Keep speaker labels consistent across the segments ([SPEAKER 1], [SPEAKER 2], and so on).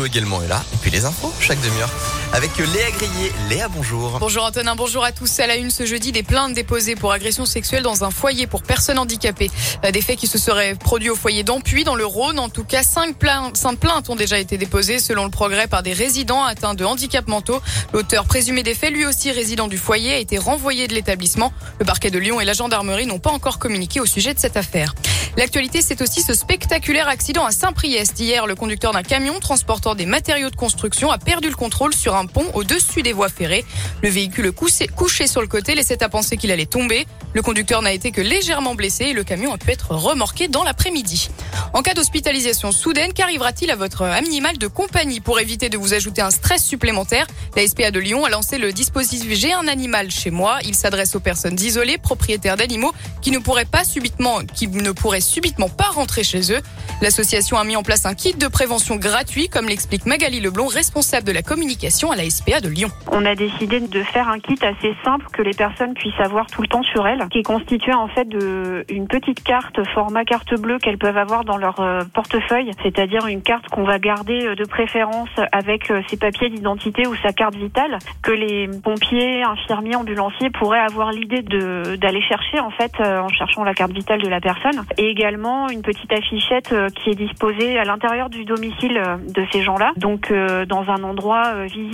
[SPEAKER 1] également est là. Et puis les infos chaque demi-heure avec Léa Grillet. Léa, bonjour.
[SPEAKER 2] Bonjour Antonin, bonjour à tous. À la une ce jeudi, des plaintes déposées pour agression sexuelle dans un foyer pour personnes handicapées. Euh, des faits qui se seraient produits au foyer d'Ampuy dans le Rhône. En tout cas, cinq plaintes, ont déjà été déposées selon le progrès par des résidents atteints de handicap mentaux. L'auteur présumé des faits, lui aussi résident du foyer, a été renvoyé de l'établissement. Le parquet de Lyon et la gendarmerie n'ont pas encore communiqué au sujet de cette affaire. L'actualité, c'est aussi ce spectaculaire accident à Saint-Priest. Hier, le conducteur d'un camion transportant des matériaux de construction a perdu le contrôle sur un pont au-dessus des voies ferrées. Le véhicule couché, sur le côté laissait à penser qu'il allait tomber. Le conducteur n'a été que légèrement blessé et le camion a pu être remorqué dans l'après-midi. En cas d'hospitalisation soudaine, qu'arrivera-t-il à votre animal de compagnie pour éviter de vous ajouter un stress supplémentaire? La SPA de Lyon a lancé le dispositif J'ai un animal chez moi. Il s'adresse aux personnes isolées, propriétaires d'animaux qui ne pourraient pas subitement, qui ne pourraient subitement pas rentrer chez eux. L'association a mis en place un kit de prévention gratuit, comme l'explique Magali Leblond, responsable de la communication à la SPA de Lyon.
[SPEAKER 3] On a décidé de faire un kit assez simple que les personnes puissent avoir tout le temps sur elles, qui est constitué en fait de une petite carte format carte bleue qu'elles peuvent avoir dans leur euh, portefeuille, c'est-à-dire une carte qu'on va garder euh, de préférence avec euh, ses papiers d'identité ou sa carte vitale, que les pompiers, infirmiers, ambulanciers pourraient avoir l'idée d'aller chercher en fait en cherchant la carte vitale de la personne, et également une petite affichette qui est disposée à l'intérieur du domicile de ces gens-là, donc dans un endroit visible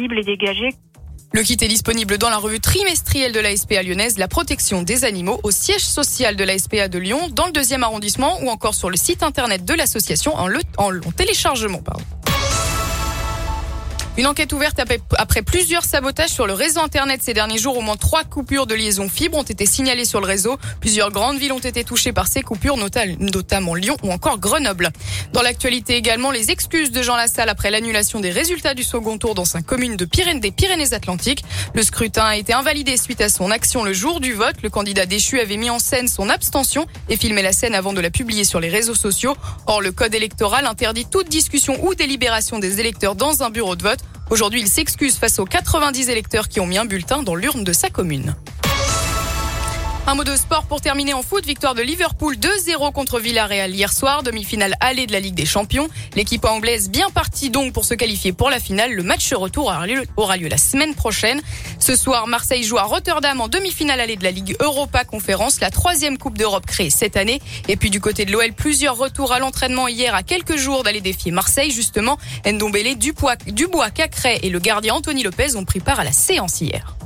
[SPEAKER 2] Le kit est disponible dans la revue trimestrielle de la SPA lyonnaise, la protection des animaux, au siège social de la SPA de Lyon, dans le deuxième arrondissement ou encore sur le site internet de l'association en, en, téléchargement. Une enquête ouverte après plusieurs sabotages sur le réseau Internet ces derniers jours. Au moins trois coupures de liaison fibre ont été signalées sur le réseau. Plusieurs grandes villes ont été touchées par ces coupures, notamment Lyon ou encore Grenoble. Dans l'actualité également, les excuses de Jean Lassalle après l'annulation des résultats du second tour dans sa commune de Pyrénées, des Pyrénées-Atlantiques. Le scrutin a été invalidé suite à son action le jour du vote. Le candidat déchu avait mis en scène son abstention et filmé la scène avant de la publier sur les réseaux sociaux. Or, le code électoral interdit toute discussion ou délibération des électeurs dans un bureau de vote. Aujourd'hui, il s'excuse face aux 90 électeurs qui ont mis un bulletin dans l'urne de sa commune. Un mot de sport pour terminer en foot. Victoire de Liverpool 2-0 contre Villarreal hier soir. Demi-finale allée de la Ligue des Champions. L'équipe anglaise bien partie donc pour se qualifier pour la finale. Le match retour aura lieu, la semaine prochaine. Ce soir, Marseille joue à Rotterdam en demi-finale allée de la Ligue Europa Conférence, la troisième Coupe d'Europe créée cette année. Et puis du côté de l'OL, plusieurs retours à l'entraînement hier à quelques jours d'aller défier Marseille. Justement, Ndombele, Dubois, Dubois, Cacré et le gardien Anthony Lopez ont pris part à la séance hier.